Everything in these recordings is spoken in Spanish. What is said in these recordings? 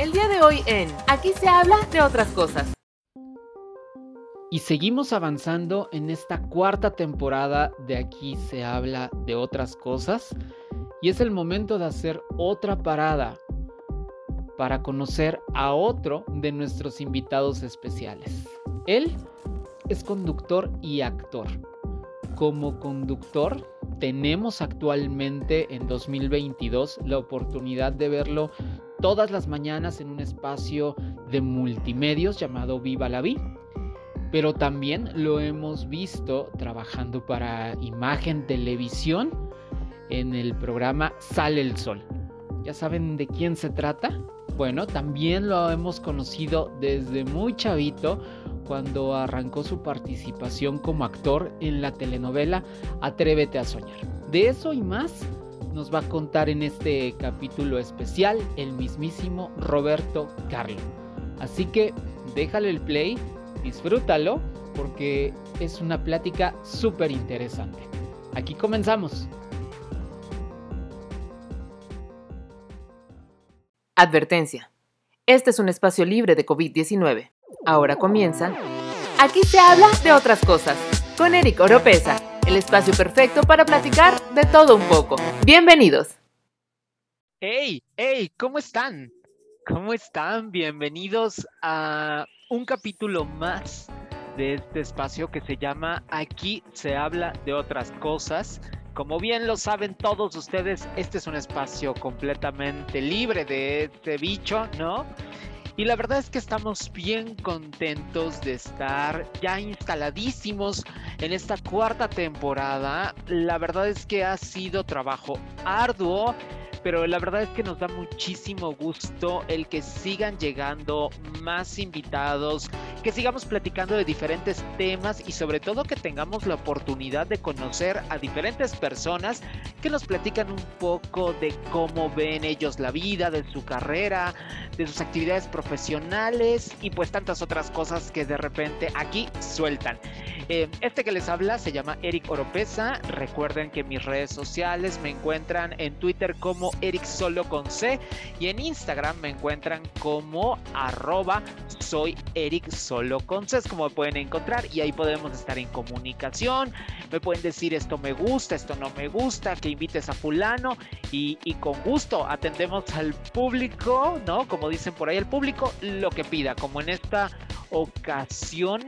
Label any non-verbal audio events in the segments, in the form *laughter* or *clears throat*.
El día de hoy en Aquí se habla de otras cosas. Y seguimos avanzando en esta cuarta temporada de Aquí se habla de otras cosas. Y es el momento de hacer otra parada para conocer a otro de nuestros invitados especiales. Él es conductor y actor. Como conductor, tenemos actualmente en 2022 la oportunidad de verlo todas las mañanas en un espacio de multimedios llamado Viva la Vi pero también lo hemos visto trabajando para imagen televisión en el programa Sale el Sol. ¿Ya saben de quién se trata? Bueno, también lo hemos conocido desde muy chavito cuando arrancó su participación como actor en la telenovela Atrévete a soñar. De eso y más nos va a contar en este capítulo especial el mismísimo Roberto Carlo. Así que déjale el play disfrútalo porque es una plática súper interesante. Aquí comenzamos. Advertencia. Este es un espacio libre de COVID-19. Ahora comienza. Aquí se habla de otras cosas. Con Eric Oropesa, el espacio perfecto para platicar de todo un poco. Bienvenidos. ¡Hey! ¡Hey! ¿Cómo están? ¿Cómo están? Bienvenidos a un capítulo más de este espacio que se llama Aquí se habla de otras cosas. Como bien lo saben todos ustedes, este es un espacio completamente libre de este bicho, ¿no? Y la verdad es que estamos bien contentos de estar ya instaladísimos en esta cuarta temporada. La verdad es que ha sido trabajo arduo pero la verdad es que nos da muchísimo gusto el que sigan llegando más invitados, que sigamos platicando de diferentes temas y sobre todo que tengamos la oportunidad de conocer a diferentes personas que nos platican un poco de cómo ven ellos la vida, de su carrera, de sus actividades profesionales y pues tantas otras cosas que de repente aquí sueltan. Eh, este que les habla se llama Eric Oropesa. Recuerden que mis redes sociales me encuentran en Twitter como Eric Solo con C y en Instagram me encuentran como arroba soy Eric Solo con C, es como pueden encontrar y ahí podemos estar en comunicación, me pueden decir esto me gusta, esto no me gusta, que invites a fulano y, y con gusto atendemos al público, ¿no? Como dicen por ahí, el público lo que pida, como en esta ocasión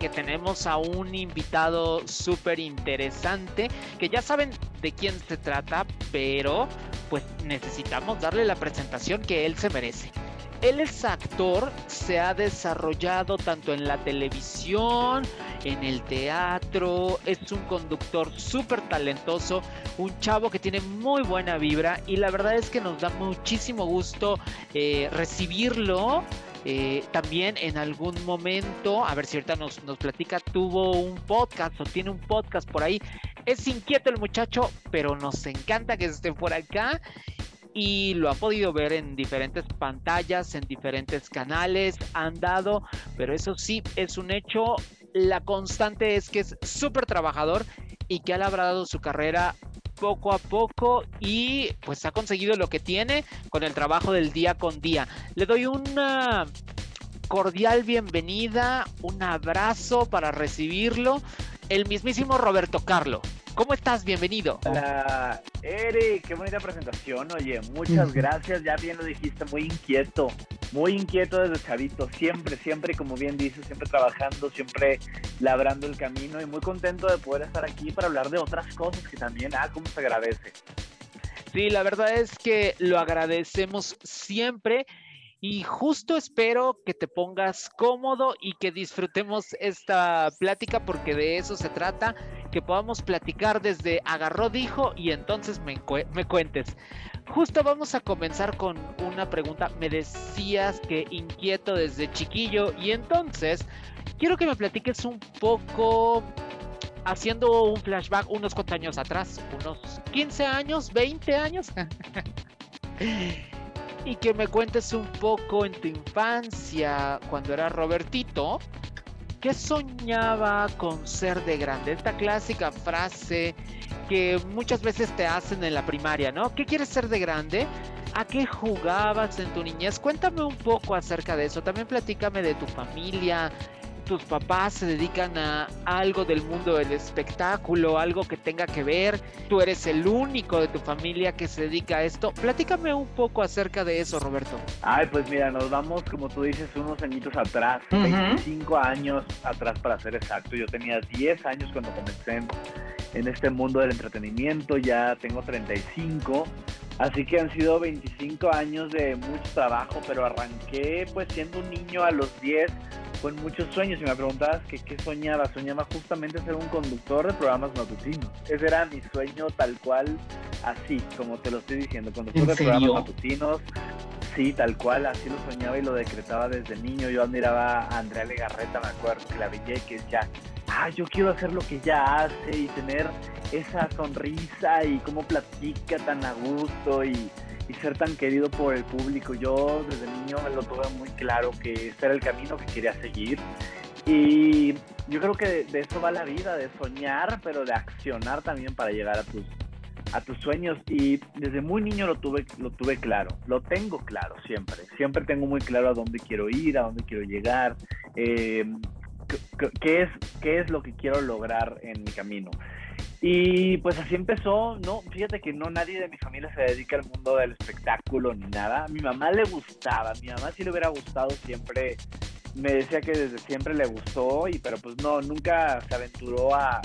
que tenemos a un invitado súper interesante, que ya saben de quién se trata, pero pues necesitamos darle la presentación que él se merece. Él es actor, se ha desarrollado tanto en la televisión, en el teatro, es un conductor súper talentoso, un chavo que tiene muy buena vibra y la verdad es que nos da muchísimo gusto eh, recibirlo eh, también en algún momento, a ver si ahorita nos, nos platica, tuvo un podcast o tiene un podcast por ahí. Es inquieto el muchacho, pero nos encanta que esté por acá y lo ha podido ver en diferentes pantallas, en diferentes canales, han dado, pero eso sí es un hecho. La constante es que es súper trabajador y que ha labrado su carrera poco a poco y pues ha conseguido lo que tiene con el trabajo del día con día. Le doy una cordial bienvenida, un abrazo para recibirlo, el mismísimo Roberto Carlo. ¿Cómo estás? Bienvenido. Hola, Eric, qué bonita presentación. Oye, muchas gracias. Ya bien lo dijiste, muy inquieto, muy inquieto desde chavito. Siempre, siempre, como bien dices, siempre trabajando, siempre labrando el camino y muy contento de poder estar aquí para hablar de otras cosas que también, ah, cómo se agradece. Sí, la verdad es que lo agradecemos siempre. Y justo espero que te pongas cómodo y que disfrutemos esta plática porque de eso se trata, que podamos platicar desde agarró, dijo y entonces me, me cuentes. Justo vamos a comenzar con una pregunta. Me decías que inquieto desde chiquillo y entonces quiero que me platiques un poco haciendo un flashback unos cuantos años atrás, unos 15 años, 20 años. *laughs* y que me cuentes un poco en tu infancia, cuando era Robertito, ¿qué soñaba con ser de grande? Esta clásica frase que muchas veces te hacen en la primaria, ¿no? ¿Qué quieres ser de grande? ¿A qué jugabas en tu niñez? Cuéntame un poco acerca de eso. También platícame de tu familia, tus papás se dedican a algo del mundo del espectáculo, algo que tenga que ver, tú eres el único de tu familia que se dedica a esto. Platícame un poco acerca de eso, Roberto. Ay, pues mira, nos vamos, como tú dices, unos añitos atrás, 25 años atrás para ser exacto. Yo tenía 10 años cuando comencé en, en este mundo del entretenimiento, ya tengo 35. Así que han sido 25 años de mucho trabajo, pero arranqué pues siendo un niño a los 10 con muchos sueños y me preguntabas que qué soñaba. Soñaba justamente ser un conductor de programas matutinos. Ese era mi sueño tal cual, así, como te lo estoy diciendo, conductor de programas matutinos. Sí, tal cual, así lo soñaba y lo decretaba desde niño. Yo admiraba a Andrea Legarreta, me acuerdo, que la veía que decía, ah, yo quiero hacer lo que ella hace y tener esa sonrisa y cómo platica tan a gusto y y ser tan querido por el público. Yo desde niño me lo tuve muy claro que este era el camino que quería seguir. Y yo creo que de, eso va la vida, de soñar, pero de accionar también para llegar a tus, a tus sueños. Y desde muy niño lo tuve, lo tuve claro, lo tengo claro siempre. Siempre tengo muy claro a dónde quiero ir, a dónde quiero llegar, eh, qué, es, qué es lo que quiero lograr en mi camino. Y pues así empezó, no, fíjate que no nadie de mi familia se dedica al mundo del espectáculo ni nada. A mi mamá le gustaba, a mi mamá sí le hubiera gustado siempre, me decía que desde siempre le gustó, y pero pues no, nunca se aventuró a,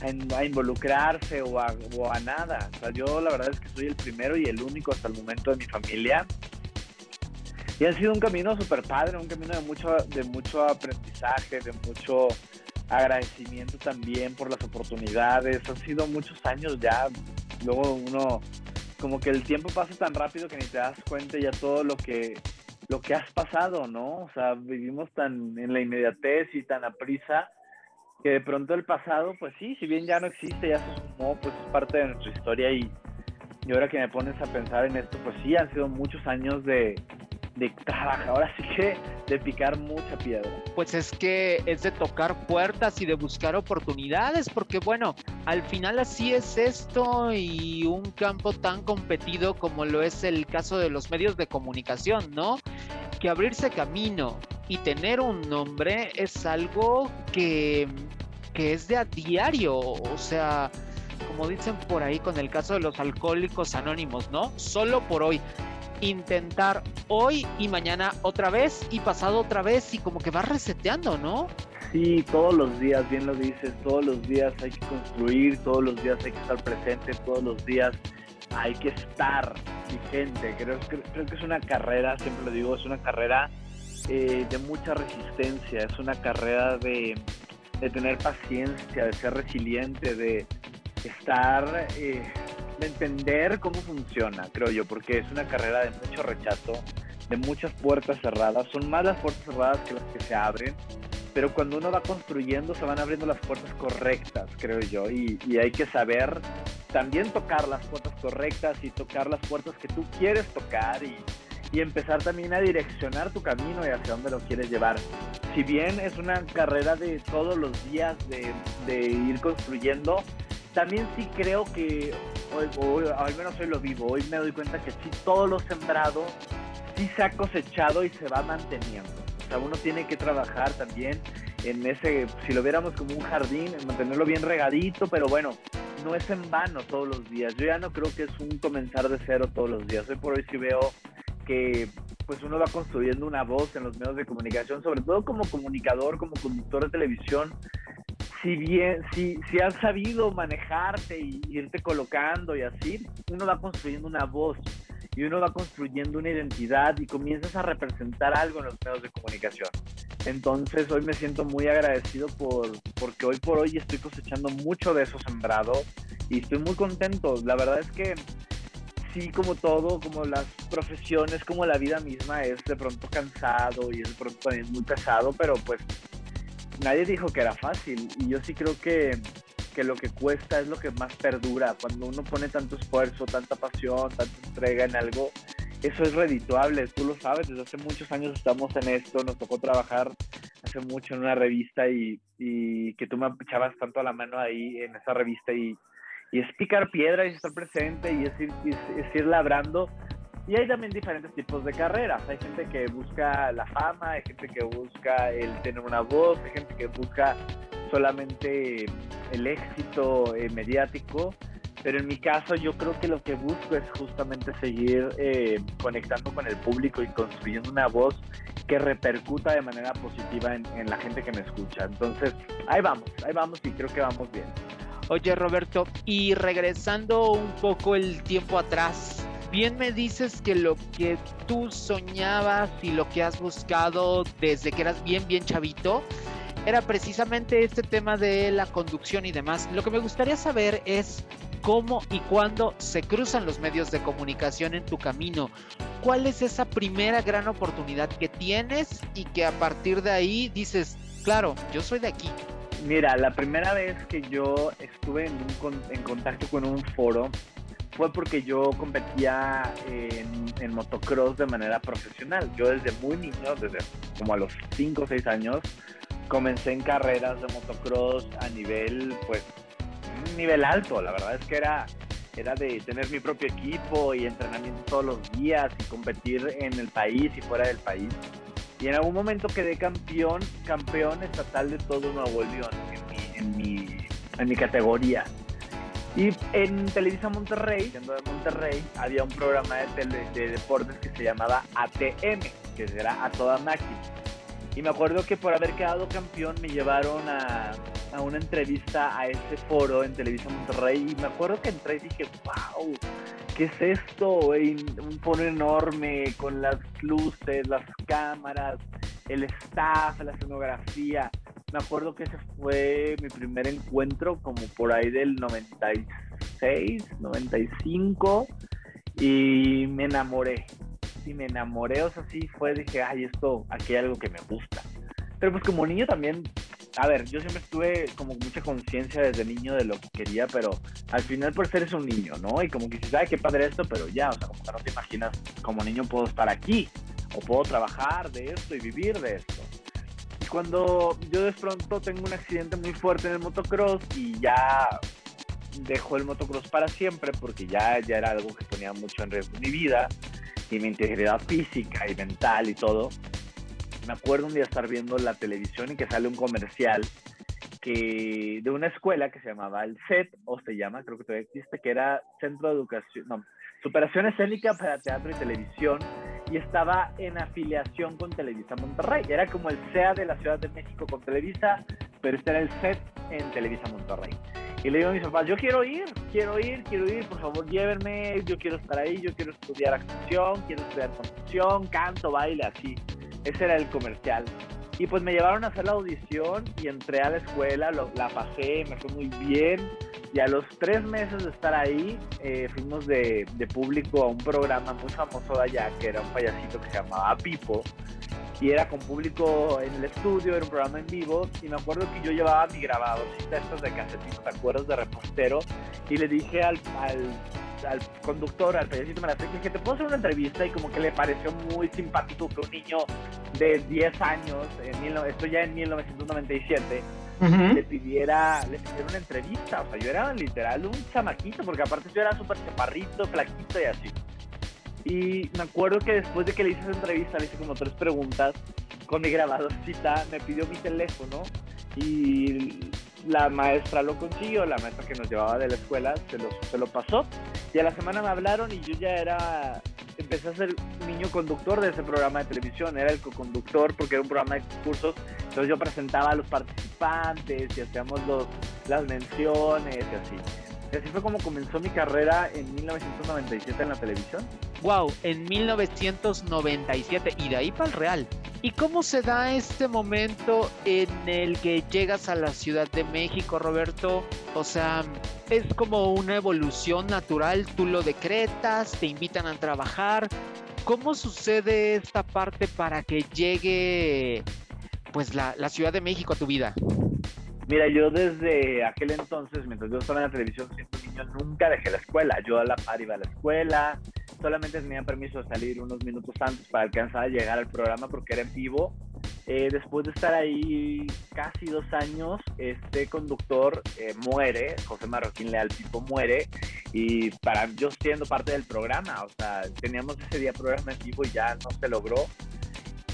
a, involucrarse o a, o a nada. O sea, yo la verdad es que soy el primero y el único hasta el momento de mi familia. Y ha sido un camino súper padre, un camino de mucho, de mucho aprendizaje, de mucho agradecimiento también por las oportunidades. Han sido muchos años ya. Luego uno, como que el tiempo pasa tan rápido que ni te das cuenta ya todo lo que lo que has pasado, ¿no? O sea, vivimos tan en la inmediatez y tan a prisa que de pronto el pasado, pues sí, si bien ya no existe, ya se sumó, pues es parte de nuestra historia y, y ahora que me pones a pensar en esto, pues sí, han sido muchos años de, de trabajar, ahora sí que de picar mucha piedra. Pues es que es de tocar puertas y de buscar oportunidades, porque bueno, al final así es esto y un campo tan competido como lo es el caso de los medios de comunicación, ¿no? Que abrirse camino y tener un nombre es algo que, que es de a diario, o sea, como dicen por ahí con el caso de los alcohólicos anónimos, ¿no? Solo por hoy intentar hoy y mañana otra vez y pasado otra vez y como que va reseteando, ¿no? Sí, todos los días, bien lo dices, todos los días hay que construir, todos los días hay que estar presente, todos los días hay que estar vigente. Creo, creo que es una carrera, siempre lo digo, es una carrera eh, de mucha resistencia, es una carrera de, de, tener paciencia, de ser resiliente, de estar... Eh, de entender cómo funciona, creo yo, porque es una carrera de mucho rechazo, de muchas puertas cerradas. Son más las puertas cerradas que las que se abren, pero cuando uno va construyendo se van abriendo las puertas correctas, creo yo, y, hay que saber también tocar las puertas correctas y tocar las puertas que tú quieres tocar y, y empezar también a direccionar tu camino y hacia dónde lo quieres llevar. Si bien es una carrera de todos los días de, ir construyendo, también sí creo que hoy, al menos hoy lo vivo, hoy me doy cuenta que sí todo lo sembrado sí se ha cosechado y se va manteniendo. O sea, uno tiene que trabajar también en ese, si lo viéramos como un jardín, en mantenerlo bien regadito, pero bueno, no es en vano todos los días. Yo ya no creo que es un comenzar de cero todos los días. Hoy por hoy sí veo que pues uno va construyendo una voz en los medios de comunicación, sobre todo como comunicador, como conductor de televisión, si bien, si, si has sabido manejarte y irte colocando y así, uno va construyendo una voz y uno va construyendo una identidad y comienzas a representar algo en los medios de comunicación. Entonces hoy me siento muy agradecido por, porque hoy por hoy estoy cosechando mucho de eso sembrado y estoy muy contento. La verdad es que sí, como todo, como las profesiones, como la vida misma, es de pronto cansado y es de pronto también muy pesado, pero pues nadie dijo que era fácil y yo sí creo que, que, lo que cuesta es lo que más perdura. Cuando uno pone tanto esfuerzo, tanta pasión, tanta entrega en algo, eso es redituable, tú lo sabes, desde hace muchos años estamos en esto, nos tocó trabajar hace mucho en una revista y, y que tú me echabas tanto a la mano ahí en esa revista y, y es picar piedra y estar presente y es ir, labrando Y hay también diferentes tipos de carreras. Hay gente que busca la fama, hay gente que busca el tener una voz, hay gente que busca solamente el éxito eh, mediático. Pero en mi caso yo creo que lo que busco es justamente seguir eh, conectando con el público y construyendo una voz que repercuta de manera positiva en la gente que me escucha. Entonces, ahí vamos, ahí vamos y creo que vamos bien. Oye Roberto, y regresando un poco el tiempo atrás, bien me dices que lo que tú soñabas y lo que has buscado desde que eras bien, bien chavito, era precisamente este tema de la conducción y demás. Lo que me gustaría saber es cómo y cuándo se cruzan los medios de comunicación en tu camino. ¿Cuál es esa primera gran oportunidad que tienes y que a partir de ahí dices, claro, yo soy de aquí? Mira, la primera vez que yo estuve en, en contacto con un foro fue porque yo competía en, motocross de manera profesional. Yo desde muy niño, desde como a los 5 o 6 años, comencé en carreras de motocross a nivel, pues, un nivel alto. La verdad es que era, era de tener mi propio equipo y entrenamiento todos los días y competir en el país y fuera del país. Y en algún momento quedé campeón, campeón estatal de todo Nuevo León en mi, en mi, categoría. Y en Televisa Monterrey, siendo de Monterrey, había un programa de, tele, de deportes que se llamaba ATM, que era a toda máquina. Y me acuerdo que por haber quedado campeón me llevaron a, a, una entrevista a ese foro en Televisa Monterrey. Y me acuerdo que entré y dije, wow, ¿qué es esto? Un foro enorme con las luces, las cámaras, el staff, la escenografía me acuerdo que ese fue mi primer encuentro como por ahí del 96, 95 y me enamoré. Y me enamoré, o sea, sí fue, dije, ay, esto, aquí hay algo que me gusta. Pero pues como niño también, a ver, yo siempre estuve como mucha conciencia desde niño de lo que quería, pero al final por ser es un niño, ¿no? Y como que dices, ay, qué padre esto, pero ya, o sea, como que no te imaginas, como niño puedo estar aquí, o puedo trabajar de esto y vivir de esto cuando yo de pronto tengo un accidente muy fuerte en el motocross y ya dejo el motocross para siempre porque ya, ya era algo que ponía mucho en riesgo mi vida y mi integridad física y mental y todo. Me acuerdo un día estar viendo la televisión y que sale un comercial que de una escuela que se llamaba el CET, o se llama, creo que todavía existe, que era Centro de Educación, no, Superación Escénica para Teatro y Televisión, y estaba en afiliación con Televisa Monterrey. Era como el SEA de la Ciudad de México con Televisa, pero este era el set en Televisa Monterrey. Y le digo a mis papás, yo quiero ir, quiero ir, quiero ir, por favor llévenme, yo quiero estar ahí, yo quiero estudiar actuación, quiero estudiar conducción, canto, baile, así. Ese era el comercial. Y pues me llevaron a hacer la audición y entré a la escuela, lo, la pasé, me fue muy bien. Y a los tres meses de estar ahí, eh, fuimos de, de, público a un programa muy famoso de allá, que era un payasito que se llamaba Pipo. Y era con público en el estudio, era un programa en vivo. Y me acuerdo que yo llevaba mi grabadorcita estos de casetito, ¿te acuerdas? De repostero. Y le dije al, al conductor, al la dije que te puedo hacer una entrevista. Y como que le pareció muy simpático que un niño de 10 años, en, esto ya en 1997, Uh -huh. le pidiera le pidiera una entrevista. O sea, yo era literal un chamaquito, porque aparte yo era súper chaparrito, flaquito y así. Y me acuerdo que después de que le hice esa entrevista, le hice como tres preguntas con mi grabadorcita, me pidió mi teléfono y la maestra lo consiguió, la maestra que nos llevaba de la escuela se lo, se lo pasó. Y a la semana me hablaron y yo ya era empecé a ser niño conductor de ese programa de televisión, era el co-conductor porque era un programa de concursos, entonces yo presentaba a los participantes y hacíamos los, las menciones y así. Y así fue como comenzó mi carrera en 1997 en la televisión. Wow, en 1997 y de ahí para el Real. ¿Y cómo se da este momento en el que llegas a la Ciudad de México, Roberto? O sea, es como una evolución natural, tú lo decretas, te invitan a trabajar. ¿Cómo sucede esta parte para que llegue pues la, la Ciudad de México a tu vida? Mira, yo desde aquel entonces, mientras yo estaba en la televisión siendo niño, nunca dejé la escuela. Yo a la par iba a la escuela, solamente tenía permiso de salir unos minutos antes para alcanzar a llegar al programa porque era en vivo eh, después de estar ahí casi dos años, este conductor eh, muere, José Marroquín Leal Tipo muere, y para yo siendo parte del programa, o sea, teníamos ese día programa en vivo y ya no se logró.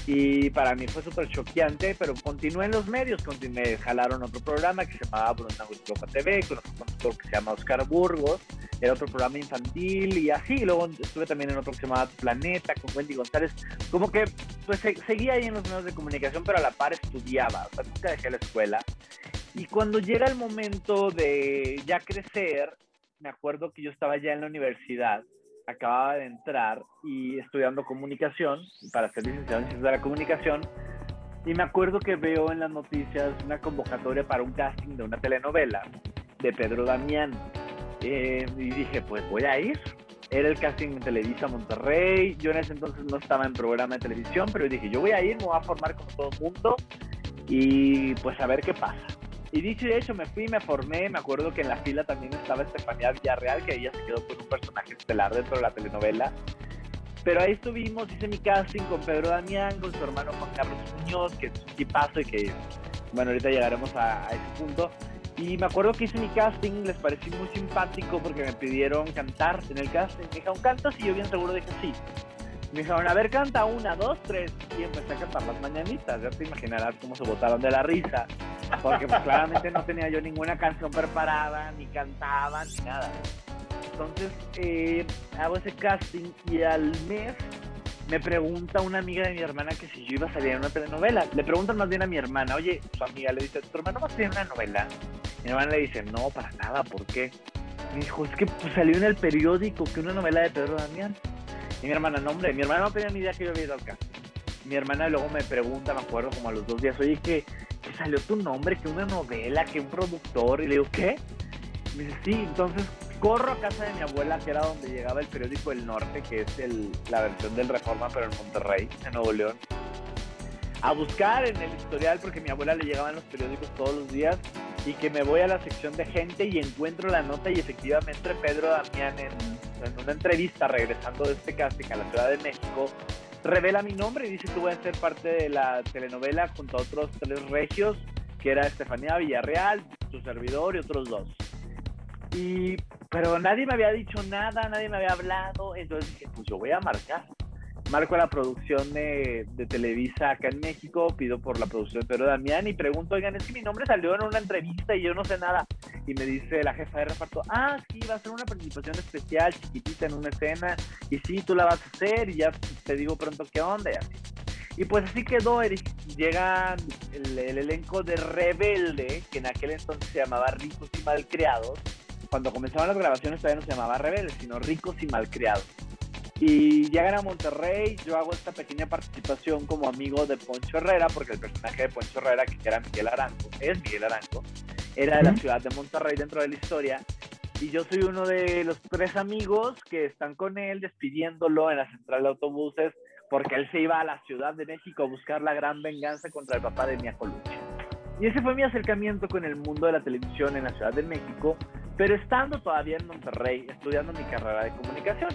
Y para mí fue súper choqueante, pero continué en los medios, me jalaron otro programa que se llamaba Bruna Huitropa TV, con otro conductor que se llama Oscar Burgos, era otro programa infantil y así, luego estuve también en otro que se llamaba Planeta, con Wendy González, como que pues seguía ahí en los medios de comunicación, pero a la par estudiaba, o sea, nunca dejé la escuela. Y cuando llega el momento de ya crecer, me acuerdo que yo estaba ya en la universidad, acababa de entrar y estudiando comunicación para ser licenciado en ciencias de la comunicación. Y me acuerdo que veo en las noticias una convocatoria para un casting de una telenovela de Pedro Damián. Eh, y dije, pues voy a ir. Era el casting en Televisa Monterrey. Yo en ese entonces no estaba en programa de televisión, pero dije, yo voy a ir, me voy a formar como todo el mundo y pues a ver qué pasa. Y dicho y hecho, me fui, me formé. Me acuerdo que en la fila también estaba Estefanía Villarreal, que ella se quedó con un personaje estelar dentro de la telenovela. Pero ahí estuvimos, hice mi casting con Pedro Damián, con su hermano Juan Carlos Muñoz, que es un tipazo y que, bueno, ahorita llegaremos a, ese punto. Y me acuerdo que hice mi casting, les parecí muy simpático porque me pidieron cantar en el casting. Me dijeron, ¿cantas? Y yo bien seguro dije, sí. Me dijeron, a ver, canta una, dos, tres. Y empecé a cantar las mañanitas. Ya te imaginarás cómo se botaron de la risa porque pues, claramente no tenía yo ninguna canción preparada, ni cantaba, ni nada. Entonces eh, hago ese casting y al mes me pregunta una amiga de mi hermana que si yo iba a salir en una telenovela. Le preguntan más bien a mi hermana, oye, su amiga le dice, ¿tu hermano va a salir en una novela? Mi hermana le dice, no, para nada, ¿por qué? Me dijo, es que pues, salió en el periódico que una novela de Pedro Damián. Y mi hermana, no, hombre, mi hermana no tenía ni idea que yo había ido al. Mi hermana luego me pregunta, me acuerdo, como a los dos días, oye, que salió tu nombre, que una novela, que un productor. Y le digo, ¿qué? me dice, sí, entonces corro a casa de mi abuela, que era donde llegaba el periódico El Norte, que es la versión del Reforma, pero en Monterrey, en Nuevo León. A buscar en el historial, porque a mi abuela le llegaban los periódicos todos los días, y que me voy a la sección de gente y encuentro la nota y efectivamente Pedro Damián en, en una entrevista regresando de este casting a la Ciudad de México revela mi nombre y dice que voy a ser parte de la telenovela junto a otros tres regios, que era Estefanía Villarreal, su servidor y otros dos. Y, pero nadie me había dicho nada, nadie me había hablado, entonces dije, pues yo voy a marcar marco la producción de, Televisa acá en México, pido por la producción de Pedro Damián y pregunto, oigan, es que mi nombre salió en una entrevista y yo no sé nada. Y me dice la jefa de reparto, ah, sí, va a ser una participación especial, chiquitita en una escena, y sí, tú la vas a hacer y ya te digo pronto qué onda y así. Y pues así quedó, Eric. Llega el, el elenco de Rebelde, que en aquel entonces se llamaba Ricos y Malcriados. Cuando comenzaban las grabaciones todavía no se llamaba Rebelde, sino Ricos y Malcriados y llegan a Monterrey, yo hago esta pequeña participación como amigo de Poncho Herrera, porque el personaje de Poncho Herrera, que era Miguel Arango, es Miguel Arango, era de la ciudad de Monterrey dentro de la historia. Y yo soy uno de los tres amigos que están con él despidiéndolo en la central de autobuses, porque él se iba a la Ciudad de México a buscar la gran venganza contra el papá de Mia Colucci. Y ese fue mi acercamiento con el mundo de la televisión en la Ciudad de México, pero estando todavía en Monterrey, estudiando mi carrera de comunicación.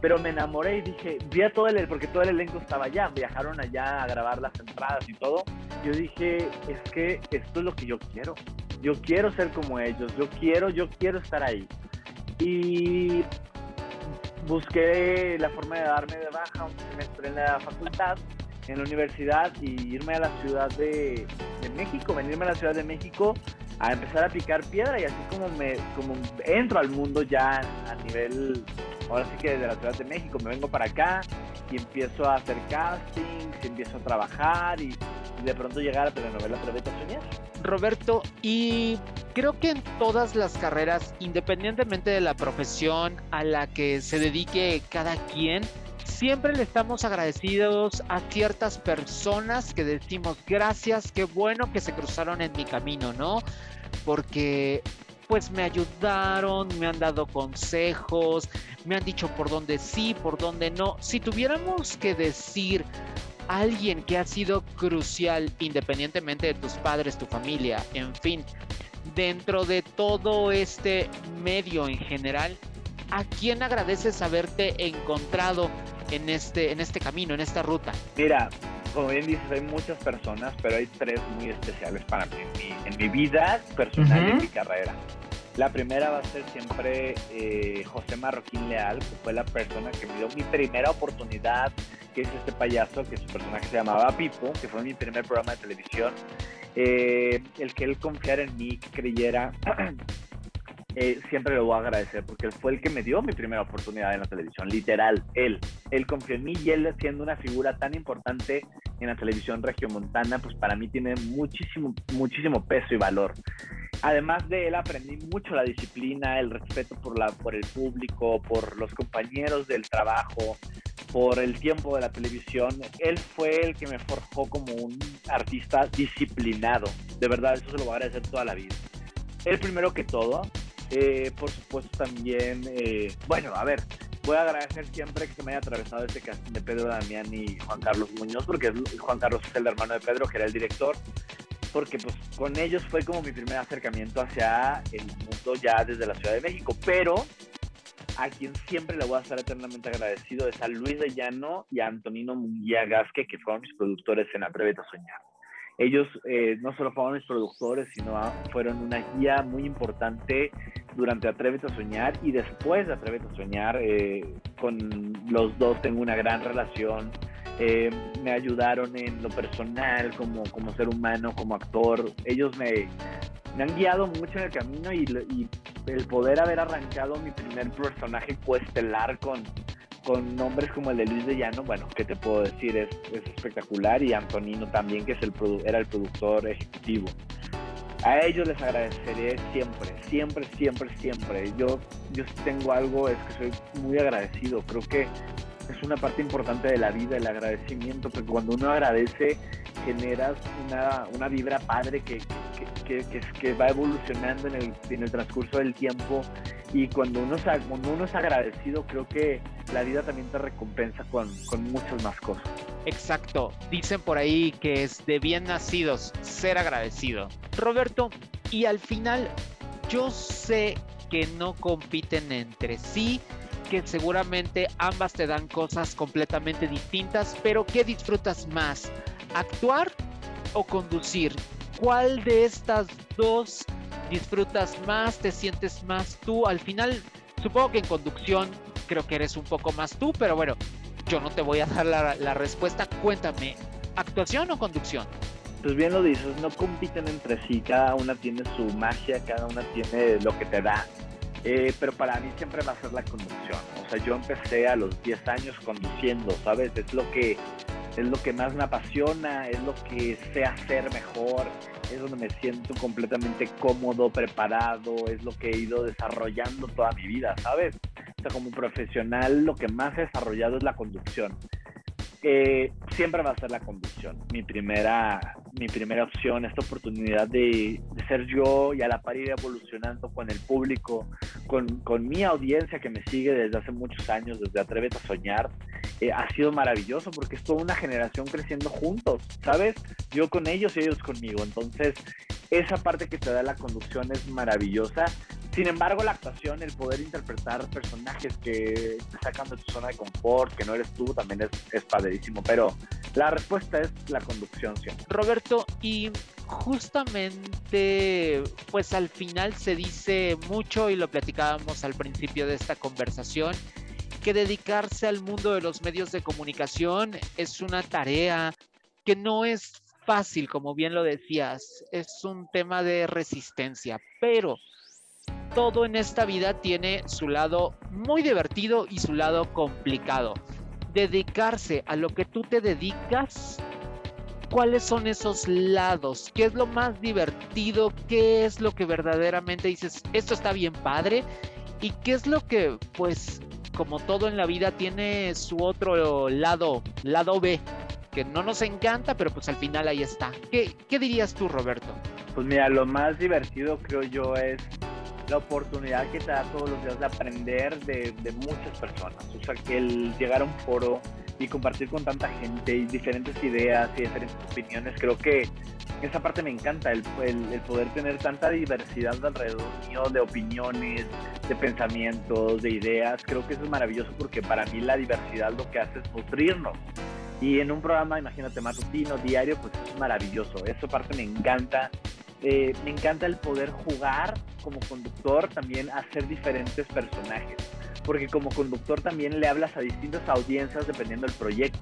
Pero me enamoré y dije, vi a todo el, porque todo el elenco estaba allá, viajaron allá a grabar las entradas y todo. Yo dije, es que esto es lo que yo quiero. Yo quiero ser como ellos, yo quiero, yo quiero estar ahí. Y busqué la forma de darme de baja un semestre en la facultad, en la universidad, y irme a la ciudad de, de México, venirme a la ciudad de México a empezar a picar piedra y así como me como entro al mundo ya a nivel ahora sí que desde la Ciudad de México me vengo para acá y empiezo a hacer castings y empiezo a trabajar y, de pronto llegar a la telenovela Atrévete a soñar. Roberto, y creo que en todas las carreras, independientemente de la profesión a la que se dedique cada quien, siempre le estamos agradecidos a ciertas personas que decimos gracias, qué bueno que se cruzaron en mi camino, ¿no? Porque pues me ayudaron, me han dado consejos, me han dicho por dónde sí, por dónde no. Si tuviéramos que decir alguien que ha sido crucial independientemente de tus padres, tu familia, en fin, dentro de todo este medio en general, ¿a quién agradeces haberte encontrado en este, en este camino, en esta ruta? Mira, como bien dices, hay muchas personas, pero hay tres muy especiales para mí en mi, vida personal y en mi carrera. La primera va a ser siempre eh, José Marroquín Leal, que fue la persona que me dio mi primera oportunidad, que es este payaso, que su personaje se llamaba Pipo, que fue mi primer programa de televisión. Eh, el que él confiara en mí, que creyera *clears throat* Eh, siempre lo voy a agradecer porque fue el que me dio mi primera oportunidad en la televisión, literal, él. Él confió en mí y él siendo una figura tan importante en la televisión regiomontana, pues para mí tiene muchísimo, muchísimo peso y valor. Además de él aprendí mucho la disciplina, el respeto por, la, por el público, por los compañeros del trabajo, por el tiempo de la televisión. Él fue el que me forjó como un artista disciplinado. De verdad, eso se lo voy a agradecer toda la vida. Él primero que todo, eh, por supuesto también, eh, bueno, a ver, voy a agradecer siempre que se me haya atravesado este casting de Pedro Damián y Juan Carlos Muñoz, porque Juan Carlos es el hermano de Pedro, que era el director, porque pues con ellos fue como mi primer acercamiento hacia el mundo ya desde la Ciudad de México, pero a quien siempre le voy a estar eternamente agradecido es a Luis de Llano y a Antonino Munguía Gasque, que fueron mis productores en Atrévete a Soñar ellos eh, no solo fueron mis productores, sino fueron una guía muy importante durante Atrévete a Soñar y después de Atrévete a Soñar. Eh, con los dos tengo una gran relación. Eh, me ayudaron en lo personal, como, como ser humano, como actor. Ellos me, han guiado mucho en el camino y, y el poder haber arrancado mi primer personaje coestelar con, con nombres como el de Luis de Llano, bueno, ¿qué te puedo decir? Es, espectacular y Antonino también, que es el era el productor ejecutivo. A ellos les agradeceré siempre, siempre, siempre, siempre. Yo, yo tengo algo, es que soy muy agradecido. Creo que es una parte importante de la vida, el agradecimiento, porque cuando uno agradece generas una, una vibra padre que, que, que, que, va evolucionando en el, en el transcurso del tiempo y cuando uno, es agradecido creo que la vida también te recompensa con, con muchas más cosas. Exacto, dicen por ahí que es de bien nacidos ser agradecido. Roberto, y al final yo sé que no compiten entre sí, que seguramente ambas te dan cosas completamente distintas, pero ¿qué disfrutas más? ¿Actuar o conducir? ¿Cuál de estas dos disfrutas más, te sientes más tú? Al final, supongo que en conducción creo que eres un poco más tú, pero bueno, yo no te voy a dar la, respuesta. Cuéntame, ¿actuación o conducción? Pues bien lo dices, no compiten entre sí, cada una tiene su magia, cada una tiene lo que te da. Eh, pero para mí siempre va a ser la conducción. O sea, yo empecé a los 10 años conduciendo, ¿sabes? Es lo que es lo que más me apasiona, es lo que sé hacer mejor, es donde me siento completamente cómodo, preparado, es lo que he ido desarrollando toda mi vida, ¿sabes? O sea, como profesional lo que más he desarrollado es la conducción siempre va a ser la conducción. Mi primera, mi primera opción, esta oportunidad de, ser yo y a la par ir evolucionando con el público, con, con, mi audiencia que me sigue desde hace muchos años, desde Atrévete a Soñar, eh, ha sido maravilloso porque es toda una generación creciendo juntos, ¿sabes? Yo con ellos y ellos conmigo. Entonces, esa parte que te da la conducción es maravillosa sin embargo, la actuación, el poder interpretar personajes que te sacan de tu zona de confort, que no eres tú, también es, es padrísimo. Pero la respuesta es la conducción siempre. Roberto, y justamente, pues al final se dice mucho y lo platicábamos al principio de esta conversación, que dedicarse al mundo de los medios de comunicación es una tarea que no es fácil, como bien lo decías, es un tema de resistencia, pero todo en esta vida tiene su lado muy divertido y su lado complicado. Dedicarse a lo que tú te dedicas, ¿cuáles son esos lados? ¿Qué es lo más divertido? ¿Qué es lo que verdaderamente dices, esto está bien padre? ¿Y qué es lo que, pues, como todo en la vida, tiene su otro lado, lado B? que no nos encanta, pero pues al final ahí está. ¿Qué, ¿Qué, dirías tú, Roberto? Pues mira, lo más divertido creo yo es la oportunidad que te da todos los días de aprender de, muchas personas. O sea, que el llegar a un foro y compartir con tanta gente y diferentes ideas y diferentes opiniones, creo que esa parte me encanta, el, el, poder tener tanta diversidad alrededor mío de opiniones, de pensamientos, de ideas. Creo que eso es maravilloso porque para mí la diversidad lo que hace es nutrirnos. Y en un programa, imagínate, matutino, diario, pues es maravilloso. Eso parte me encanta. Eh, me encanta el poder jugar como conductor también a ser diferentes personajes. Porque como conductor también le hablas a distintas audiencias dependiendo del proyecto.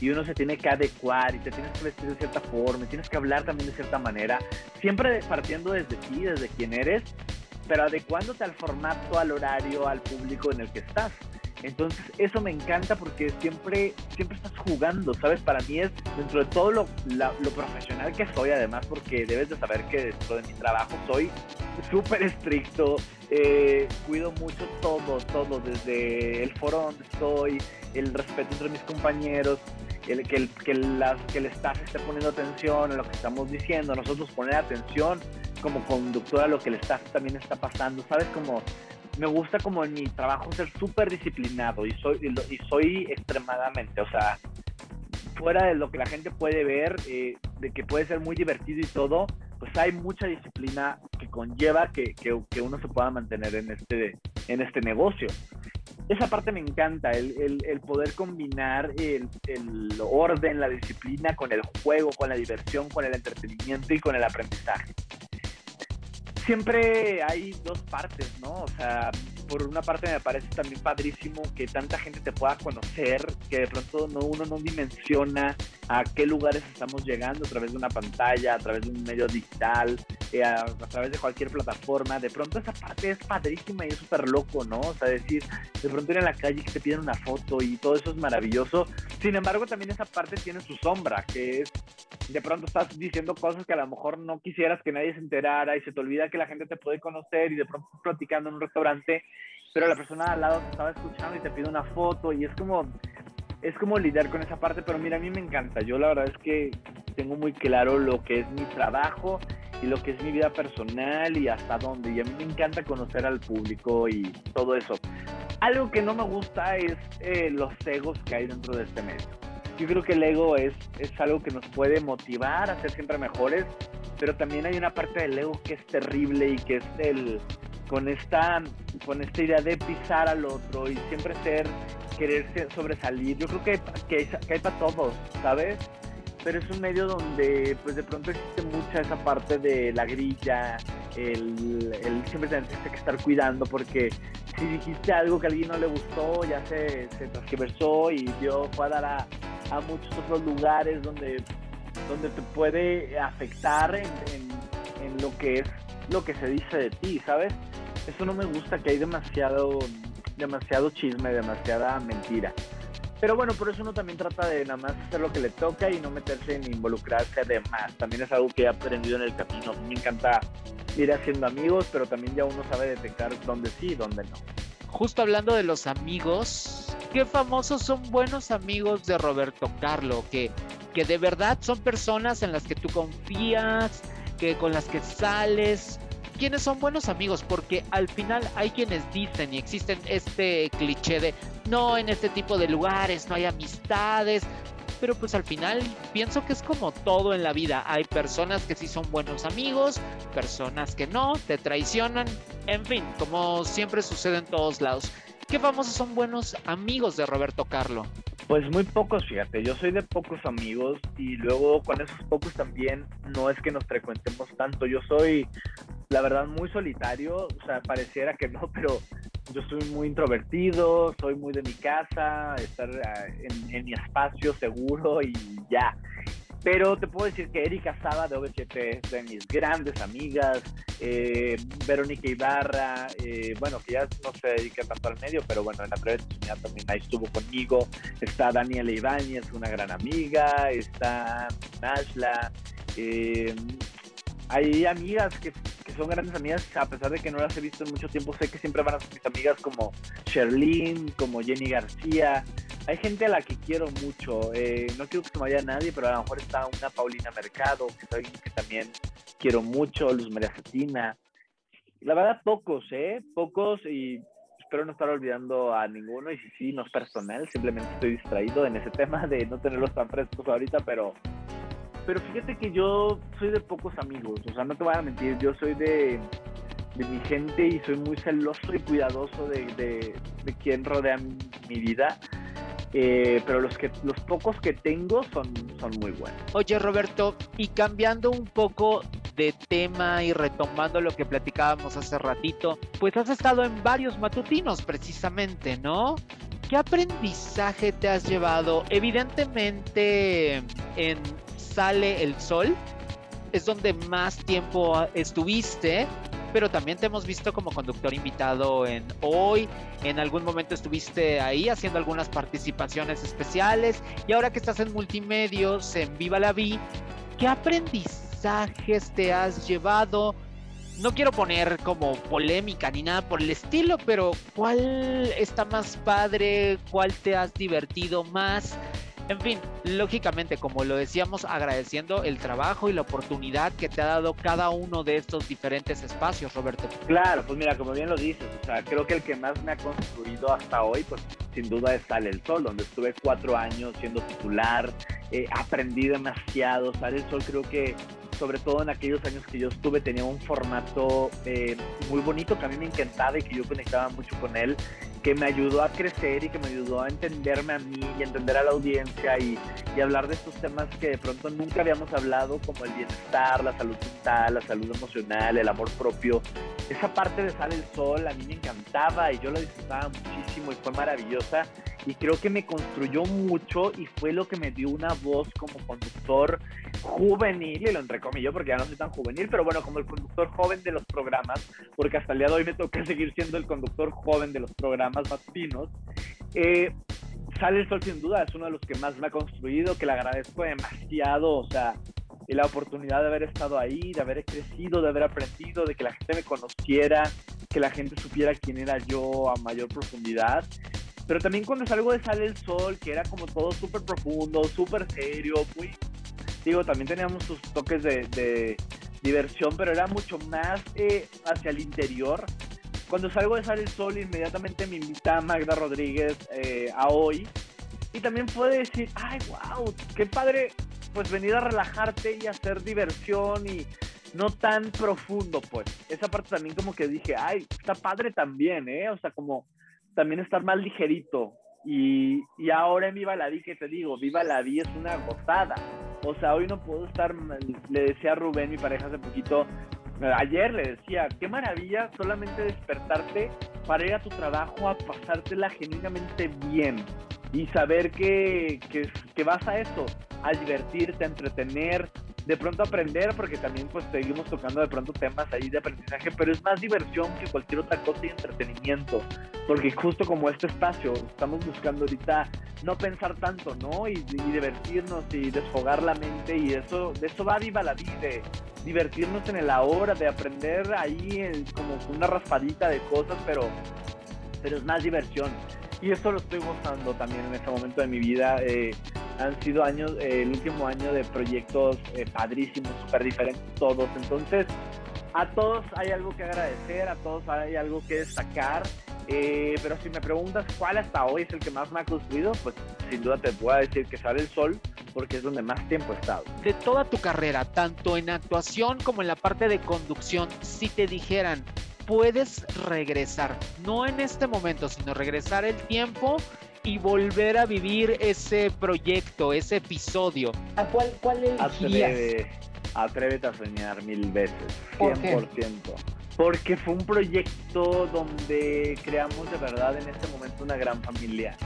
Y uno se tiene que adecuar y te tienes que vestir de cierta forma, tienes que hablar también de cierta manera. Siempre partiendo desde ti, desde quién eres, pero adecuándote al formato, al horario, al público en el que estás. Entonces, eso me encanta porque siempre, siempre estás jugando, ¿sabes? Para mí es dentro de todo lo, lo profesional que soy, además, porque debes de saber que dentro de mi trabajo soy súper estricto, eh, cuido mucho todo, todo, desde el foro donde estoy, el respeto entre mis compañeros, el, que, el, que, que el staff esté poniendo atención a lo que estamos diciendo, nosotros poner atención como conductora a lo que el staff también está pasando, ¿sabes? Como me gusta como en mi trabajo ser súper disciplinado y soy, y soy extremadamente, o sea, fuera de lo que la gente puede ver, eh, de que puede ser muy divertido y todo, pues hay mucha disciplina que conlleva que, que, uno se pueda mantener en este, en este negocio. Esa parte me encanta, el, el, el poder combinar el, el, orden, la disciplina con el juego, con la diversión, con el entretenimiento y con el aprendizaje siempre hay dos partes, ¿no? O sea, por una parte me parece también padrísimo que tanta gente te pueda conocer, que de pronto no, uno no dimensiona a qué lugares estamos llegando a través de una pantalla, a través de un medio digital, eh, a, través de cualquier plataforma. De pronto esa parte es padrísima y es súper loco, ¿no? O sea, decir, de pronto ir en la calle que te piden una foto y todo eso es maravilloso. Sin embargo, también esa parte tiene su sombra, que es de pronto estás diciendo cosas que a lo mejor no quisieras que nadie se enterara y se te olvida que la gente te puede conocer y de pronto estás platicando en un restaurante, pero la persona al lado te estaba escuchando y te pide una foto y es como es como lidiar con esa parte, pero mira, a mí me encanta. Yo la verdad es que tengo muy claro lo que es mi trabajo y lo que es mi vida personal y hasta dónde. Y a mí me encanta conocer al público y todo eso. Algo que no me gusta es eh, los egos que hay dentro de este medio yo creo que el ego es, es algo que nos puede motivar a ser siempre mejores, pero también hay una parte del ego que es terrible y que es el con esta con esta idea de pisar al otro y siempre ser querer sobresalir. Yo creo que, que, hay para todos sabes pero es un medio donde pues de pronto existe mucha esa parte de la grilla el, el siempre tener que estar cuidando porque si dijiste algo que a alguien no le gustó ya se, se transversó y dio fue a dar a, a muchos otros lugares donde, donde te puede afectar en, lo que es lo que se dice de ti, ¿sabes? Eso no me gusta, que hay demasiado, demasiado chisme, demasiada mentira. Pero bueno, por eso uno también trata de nada más hacer lo que le toca y no meterse en involucrarse de más. También es algo que he aprendido en el camino. Me encanta ir haciendo amigos, pero también ya uno sabe detectar dónde sí y dónde no. Justo hablando de los amigos, qué famosos son buenos amigos de Roberto Carlo, que, que de verdad son personas en las que tú confías, que con las que sales. ¿Quiénes son buenos amigos? Porque al final hay quienes dicen y existen este cliché de no, en este tipo de lugares no hay amistades, pero pues al final pienso que es como todo en la vida. Hay personas que sí son buenos amigos, personas que no, te traicionan, en fin, como siempre sucede en todos lados. ¿Qué famosos son buenos amigos de Roberto Carlo? Pues muy pocos, fíjate, yo soy de pocos amigos y luego con esos pocos también no es que nos frecuentemos tanto, yo soy la verdad muy solitario, o sea, pareciera que no, *laughs* pero yo soy muy introvertido, soy muy de mi casa, estar ah, en, en mi espacio seguro y ya. Pero te puedo decir que Erika Saba de OV7 es de mis grandes amigas, eh, Verónica Ibarra, eh, bueno, que ya no se dedica tanto al medio, pero bueno, en la breve también ahí estuvo conmigo. Está Daniela Ibáñez, una gran amiga, está Nashla. Eh, hay amigas que, que, son grandes amigas, a pesar de que no las he visto en mucho tiempo, sé que siempre van a ser mis amigas como Sherlyn, como Jenny García hay gente a la que quiero mucho. Eh, no quiero que se me vaya nadie, pero a lo mejor está una Paulina Mercado, que es que también quiero mucho, Luz María Cetina. La verdad, pocos, ¿eh? Pocos y espero no estar olvidando a ninguno. Y si sí, no es personal, simplemente estoy distraído en ese *laughs* tema de no tenerlos tan frescos ahorita, pero. Pero fíjate que yo soy de pocos amigos, o sea, no te voy a mentir, yo soy de, de mi gente y soy muy celoso y cuidadoso de, de, de quien rodea mi vida eh, pero los, que, los pocos que tengo son, son muy buenos. Oye Roberto, y cambiando un poco de tema y retomando lo que platicábamos hace ratito, pues has estado en varios matutinos precisamente, ¿no? ¿Qué aprendizaje te has llevado? Evidentemente en Sale el Sol es donde más tiempo estuviste, pero también te hemos visto como conductor invitado en hoy. En algún momento estuviste ahí haciendo algunas participaciones especiales y ahora que estás en multimedios, en Viva la Vi, ¿qué aprendizajes te has llevado? No quiero poner como polémica ni nada por el estilo, pero ¿cuál está más padre? ¿Cuál te has divertido más? En fin, lógicamente, como lo decíamos, agradeciendo el trabajo y la oportunidad que te ha dado cada uno de estos diferentes espacios, Roberto. Claro, pues mira, como bien lo dices, o sea, creo que el que más me ha construido hasta hoy, pues sin duda es Sale el Sol, donde estuve cuatro años siendo titular, eh, aprendí demasiado. Sale el Sol creo que sobre todo en aquellos años que yo estuve, tenía un formato eh, muy bonito que a mí me encantaba y que yo conectaba mucho con él, que me ayudó a crecer y que me ayudó a entenderme a mí y entender a la audiencia y, y hablar de estos temas que de pronto nunca habíamos hablado, como el bienestar, la salud mental, la salud emocional, el amor propio. Esa parte de Sale el Sol a mí me encantaba y yo la disfrutaba muchísimo y fue maravillosa y creo que me construyó mucho y fue lo que me dio una voz como conductor juvenil, y lo entrecomillo porque ya no soy tan juvenil, pero bueno, como el conductor joven de los programas, porque hasta el día de hoy me toca *laughs* seguir siendo el conductor joven de los programas matutinos. Eh, Sale el Sol sin duda, es uno de los que más me ha construido, que le agradezco demasiado, o sea, la oportunidad de haber estado ahí, de haber crecido, de haber aprendido, de que la gente me conociera, que la gente supiera quién era yo a mayor profundidad. Pero también cuando salgo de Sale el Sol, que era como todo súper profundo, súper serio, muy digo, también teníamos sus toques de, diversión, pero era mucho más eh, hacia el interior. Cuando salgo de Sale el Sol, inmediatamente me invita Magda Rodríguez eh, a hoy. Y también puede decir, ay, wow, qué padre, pues venir a relajarte y hacer diversión y no tan profundo, pues. Esa parte también como que dije, ay, está padre también, ¿eh? O sea, como también estar más ligerito. Y, y ahora en Viva la Vi, que te digo, Viva la Vi es una gozada o sea, hoy no puedo estar, le decía a Rubén, mi pareja hace poquito, ayer le decía, qué maravilla solamente despertarte para ir a tu trabajo a pasártela genuinamente bien y saber que, que, que vas a eso, a divertirte, a entretener, de pronto aprender, porque también pues seguimos tocando de pronto temas ahí de aprendizaje, pero es más diversión que cualquier otra cosa y entretenimiento, porque justo como este espacio, estamos buscando ahorita no pensar tanto, ¿no? Y, divertirnos y desfogar la mente y eso, de eso va viva la vida, de divertirnos en el ahora, de aprender ahí como una raspadita de cosas, pero, pero es más diversión. Y eso lo estoy gozando también en este momento de mi vida. Eh, han sido años, eh, el último año de proyectos eh, padrísimos, súper diferentes todos. Entonces, a todos hay algo que agradecer, a todos hay algo que destacar. Eh, pero si me preguntas cuál hasta hoy es el que más me ha construido, pues sin duda te puedo decir que sale el sol, porque es donde más tiempo he estado. De toda tu carrera, tanto en actuación como en la parte de conducción, si te dijeran, puedes regresar, no en este momento, sino regresar el tiempo y volver a vivir ese proyecto, ese episodio. ¿A cuál, cuál Atreve, atrévete a soñar mil veces, 100%. Porque fue un proyecto donde creamos de verdad en este momento una gran familia,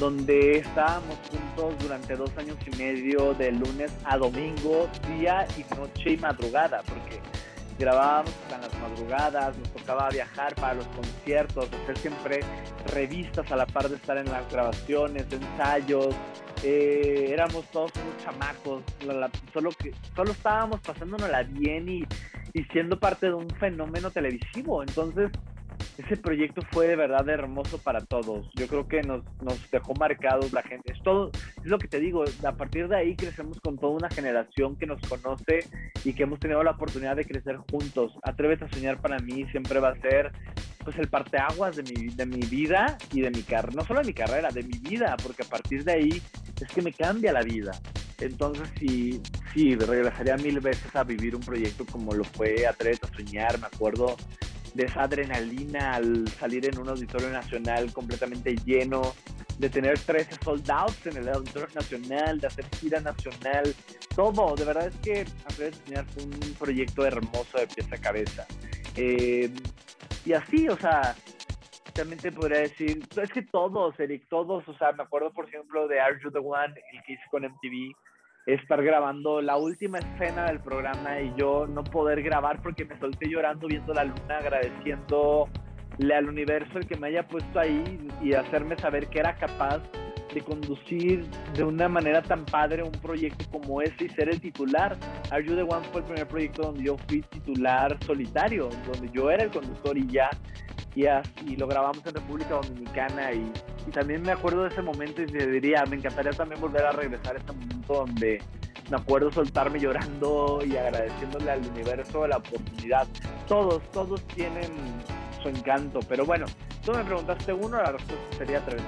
donde estábamos juntos durante dos años y medio, de lunes a domingo, día y noche y madrugada, porque grabábamos hasta las madrugadas, nos tocaba viajar para los conciertos, hacer siempre revistas a la par de estar en las grabaciones, ensayos. Eh, éramos todos unos chamacos, solo que solo estábamos pasándonosla bien y, y siendo parte de un fenómeno televisivo. Entonces, ese proyecto fue de verdad hermoso para todos. Yo creo que nos, nos dejó marcados la gente. Es todo, es lo que te digo, a partir de ahí crecemos con toda una generación que nos conoce y que hemos tenido la oportunidad de crecer juntos. Atrévete a soñar para mí siempre va a ser pues el parteaguas de mi, de mi vida y de mi carrera, no solo de mi carrera, de mi vida, porque a partir de ahí es que me cambia la vida. Entonces sí, sí, regresaría mil veces a vivir un proyecto como lo fue Atrévete a soñar, me acuerdo de esa adrenalina al salir en un auditorio nacional completamente lleno, de tener 13 sold outs en el Auditorio Nacional, de hacer gira nacional, todo. De verdad es que Andrés Señor fue un proyecto hermoso de pieza a cabeza. Eh, y así, o sea, también te podría decir, es que todos, Eric, todos, o sea, me acuerdo por ejemplo de Are You the One, el que hice con MTV, estar grabando la última escena del programa y yo no poder grabar porque me solté llorando viendo la luna, agradeciéndole al universo el que me haya puesto ahí y hacerme saber que era capaz de conducir de una manera tan padre un proyecto como ese y ser el titular. Are You The One fue el primer proyecto donde yo fui titular solitario, donde yo era el conductor y ya, y, lo grabamos en República Dominicana y, también me acuerdo de ese momento y te diría, me encantaría también volver a regresar a este momento donde me acuerdo soltarme llorando y agradeciéndole al universo la oportunidad. Todos, todos tienen su encanto, pero bueno, tú me preguntaste uno, la respuesta sería tres.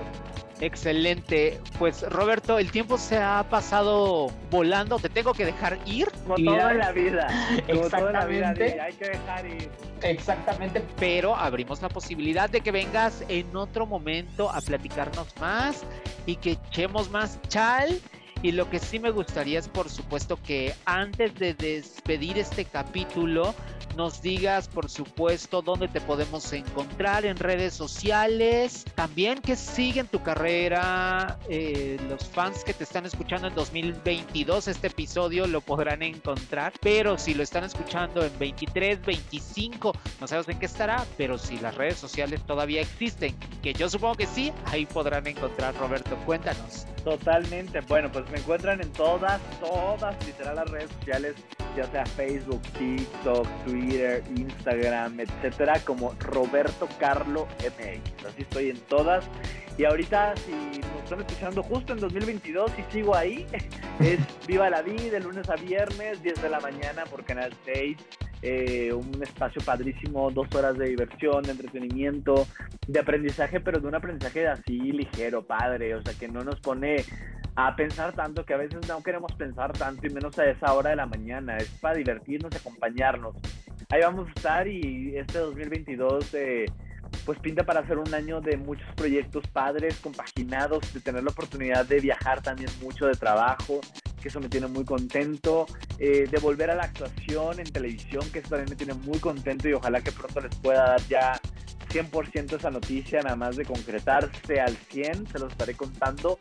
Excelente. Pues Roberto, el tiempo se ha pasado volando. Te tengo que dejar ir. Como toda la vida. Como toda la vida. Hay que dejar ir. Exactamente. Pero abrimos la posibilidad de que vengas en otro momento a platicarnos más y que echemos más chal. Y lo que sí me gustaría es, por supuesto, que antes de despedir este capítulo, nos digas, por supuesto, dónde te podemos encontrar en redes sociales, también que siguen tu carrera, eh, los fans que te están escuchando en 2022, este episodio lo podrán encontrar, pero si lo están escuchando en 23, 25, no sabes en qué estará, pero si las redes sociales todavía existen, que yo supongo que sí, ahí podrán encontrar, Roberto, cuéntanos. Totalmente, bueno, pues me encuentran en todas, todas, literal, las redes sociales, ya sea Facebook, TikTok, Twitter, Instagram, etcétera, como Roberto Carlo MX. Así estoy en todas. Y ahorita, si nos están escuchando justo en 2022 y sigo ahí, *laughs* es Viva la Vida, de lunes a viernes, 10 de la mañana por Canal 6. Eh, un espacio padrísimo, dos horas de diversión, de entretenimiento, de aprendizaje, pero de un aprendizaje así ligero, padre, o sea, que no nos pone a pensar tanto, que a veces no queremos pensar tanto y menos a esa hora de la mañana, es para divertirnos, acompañarnos. Ahí vamos a estar y este 2022 eh, pues pinta para ser un año de muchos proyectos padres, compaginados, de tener la oportunidad de viajar también mucho de trabajo, que eso me tiene muy contento, eh, de volver a la actuación en televisión, que eso también me tiene muy contento y ojalá que pronto les pueda dar ya 100% esa noticia, nada más de concretarse al 100, se los estaré contando.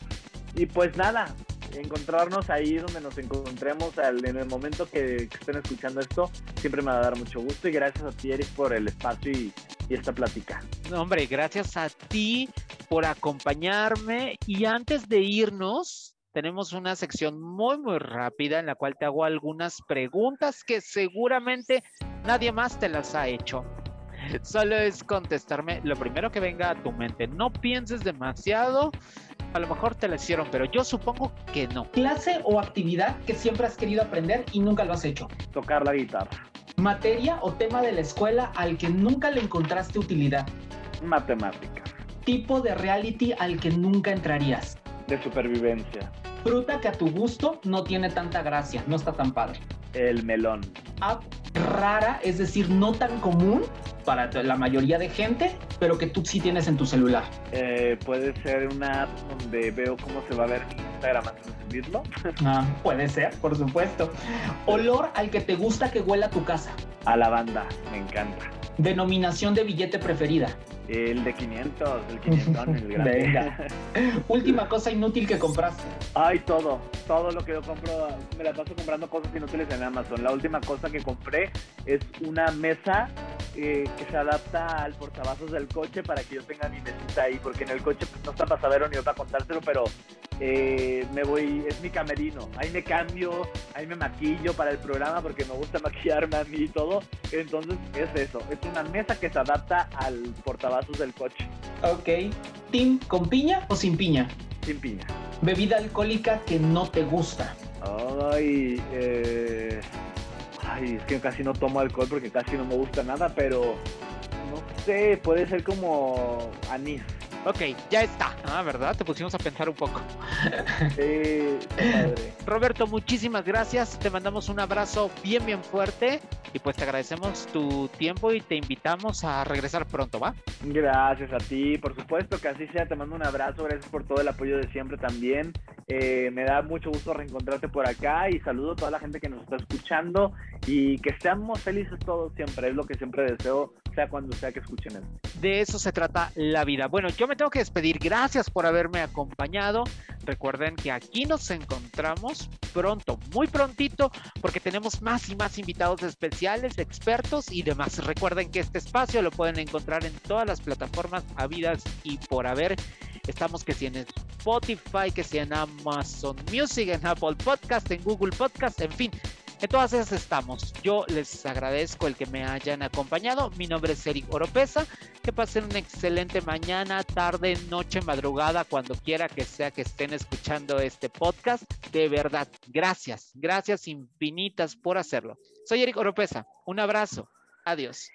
Y pues nada, encontrarnos ahí donde nos encontremos en el momento que, estén escuchando esto, siempre me va a dar mucho gusto y gracias a ti, Eric, por el espacio y, y esta plática. No, hombre, gracias a ti por acompañarme y antes de irnos, tenemos una sección muy, muy rápida en la cual te hago algunas preguntas que seguramente nadie más te las ha hecho. Solo es contestarme lo primero que venga a tu mente. No pienses demasiado. A lo mejor te la hicieron, pero yo supongo que no. Clase o actividad que siempre has querido aprender y nunca lo has hecho. Tocar la guitarra. Materia o tema de la escuela al que nunca le encontraste utilidad. Matemática. Tipo de reality al que nunca entrarías. De supervivencia. Fruta que a tu gusto no tiene tanta gracia, no está tan padre. El melón. App rara, es decir, no tan común para la mayoría de gente, pero que tú sí tienes en tu celular. Eh, puede ser una app donde veo cómo se va a ver Instagram antes de subirlo. *laughs* Ah, puede ser, por supuesto. Olor al que te gusta que huela tu casa. A lavanda, me encanta. Denominación de billete preferida. El de 500, el 500, el grande. Venga. *laughs* Última cosa inútil que compraste. Ay, todo, todo lo que yo compro, me la paso comprando cosas inútiles en Amazon. La última cosa que compré es una mesa eh, que se adapta al portavasos del coche para que yo tenga mi mesita ahí, porque en el coche pues, no está para saber ni yo para contárselo, pero eh, me voy, es mi camerino. Ahí me cambio, ahí me maquillo para el programa porque me gusta *laughs* maquillarme a mí y todo. Entonces es eso, es una mesa que se adapta al portavasos del coche. Ok. ¿Team con piña o sin piña? Sin piña. Bebida alcohólica que no te gusta. Ay, eh, ay, es que casi no tomo alcohol porque casi no me gusta nada, pero no sé, puede ser como anís. Ok, ya está. Ah, ¿verdad? Te pusimos a pensar un poco. Sí, padre. Roberto, muchísimas gracias. Te mandamos un abrazo bien, bien fuerte. Y pues te agradecemos tu tiempo y te invitamos a regresar pronto, ¿va? Gracias a ti, por supuesto que así sea, te mando un abrazo, gracias por todo el apoyo de siempre también. Eh, me da mucho gusto reencontrarte por acá y saludo a toda la gente que nos está escuchando y que seamos felices todos siempre, es lo que siempre deseo, cuando sea que escuchen esto. De eso se trata la vida. Bueno, yo me tengo que despedir. Gracias por haberme acompañado. Recuerden que aquí nos encontramos pronto, muy prontito, porque tenemos más y más invitados especiales, expertos y demás. Recuerden que este espacio lo pueden encontrar en todas las plataformas habidas y por haber. Estamos que si en Spotify, que si en Amazon Music, en Apple Podcast, en Google Podcast, en fin. En todas esas estamos. Yo les agradezco el que me hayan acompañado. Mi nombre es Eric Oropesa. Que pasen una excelente mañana, tarde, noche, madrugada, cuando quiera que sea que estén escuchando este podcast. De verdad, gracias, gracias infinitas por hacerlo. Soy Eric Oropesa. Un abrazo. Adiós.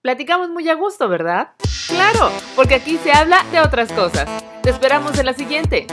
Platicamos muy a gusto, ¿verdad? Claro, porque aquí se habla de otras cosas. Te esperamos en la siguiente.